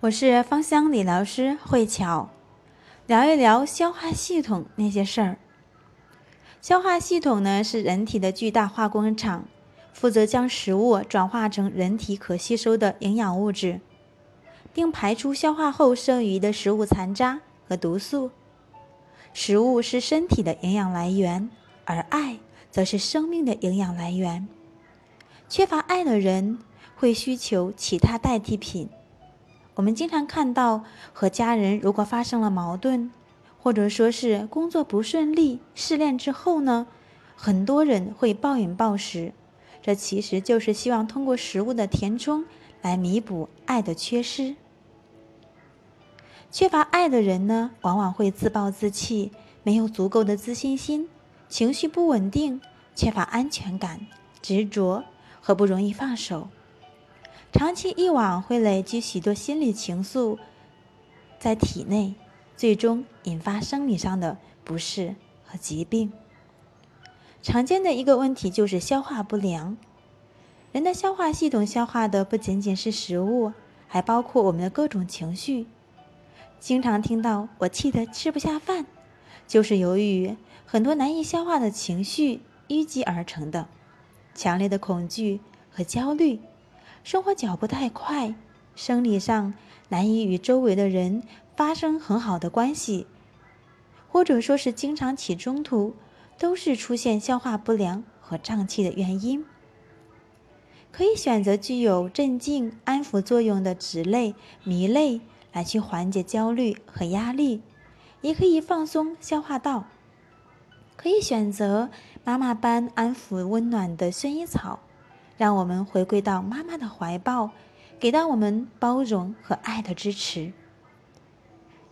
我是芳香理疗师慧巧，聊一聊消化系统那些事儿。消化系统呢是人体的巨大化工厂，负责将食物转化成人体可吸收的营养物质，并排出消化后剩余的食物残渣和毒素。食物是身体的营养来源，而爱则是生命的营养来源。缺乏爱的人会需求其他代替品。我们经常看到，和家人如果发生了矛盾，或者说是工作不顺利、失恋之后呢，很多人会暴饮暴食，这其实就是希望通过食物的填充来弥补爱的缺失。缺乏爱的人呢，往往会自暴自弃，没有足够的自信心，情绪不稳定，缺乏安全感，执着和不容易放手。长期以往会累积许多心理情愫在体内，最终引发生理上的不适和疾病。常见的一个问题就是消化不良。人的消化系统消化的不仅仅是食物，还包括我们的各种情绪。经常听到“我气得吃不下饭”，就是由于很多难以消化的情绪淤积而成的，强烈的恐惧和焦虑。生活脚步太快，生理上难以与周围的人发生很好的关系，或者说是经常起冲突，都是出现消化不良和胀气的原因。可以选择具有镇静、安抚作用的脂类、醚类来去缓解焦虑和压力，也可以放松消化道。可以选择妈妈般安抚温暖的薰衣草。让我们回归到妈妈的怀抱，给到我们包容和爱的支持。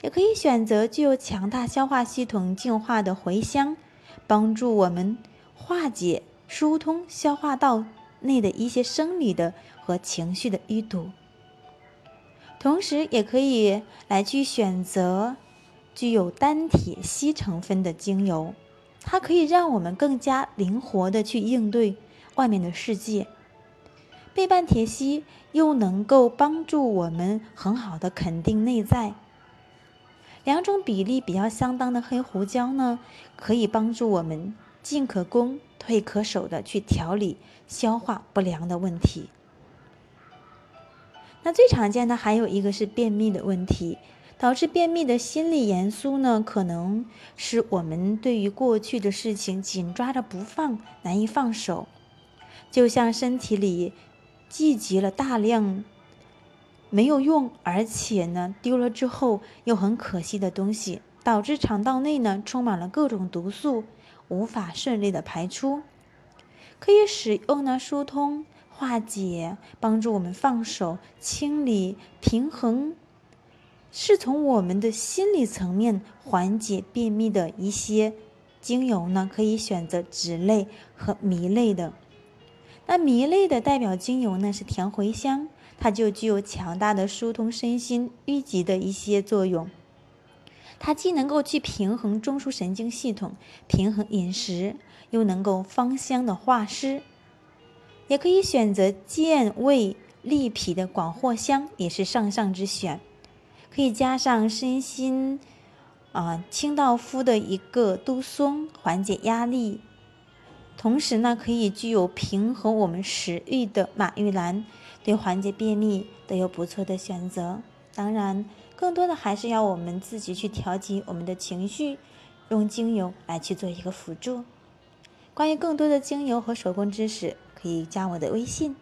也可以选择具有强大消化系统净化的茴香，帮助我们化解、疏通消化道内的一些生理的和情绪的淤堵。同时，也可以来去选择具有单铁烯成分的精油，它可以让我们更加灵活的去应对外面的世界。倍半铁烯又能够帮助我们很好的肯定内在。两种比例比较相当的黑胡椒呢，可以帮助我们进可攻、退可守的去调理消化不良的问题。那最常见的还有一个是便秘的问题，导致便秘的心理严肃呢，可能是我们对于过去的事情紧抓着不放，难以放手，就像身体里。聚集了大量没有用，而且呢丢了之后又很可惜的东西，导致肠道内呢充满了各种毒素，无法顺利的排出。可以使用呢疏通、化解、帮助我们放手、清理、平衡，是从我们的心理层面缓解便秘的一些精油呢，可以选择脂类和醚类的。那迷类的代表精油呢是甜茴香，它就具有强大的疏通身心淤积的一些作用。它既能够去平衡中枢神经系统，平衡饮食，又能够芳香的化湿。也可以选择健胃利脾的广藿香，也是上上之选。可以加上身心啊清道夫的一个杜松，缓解压力。同时呢，可以具有平衡我们食欲的马玉兰，对缓解便秘都有不错的选择。当然，更多的还是要我们自己去调节我们的情绪，用精油来去做一个辅助。关于更多的精油和手工知识，可以加我的微信。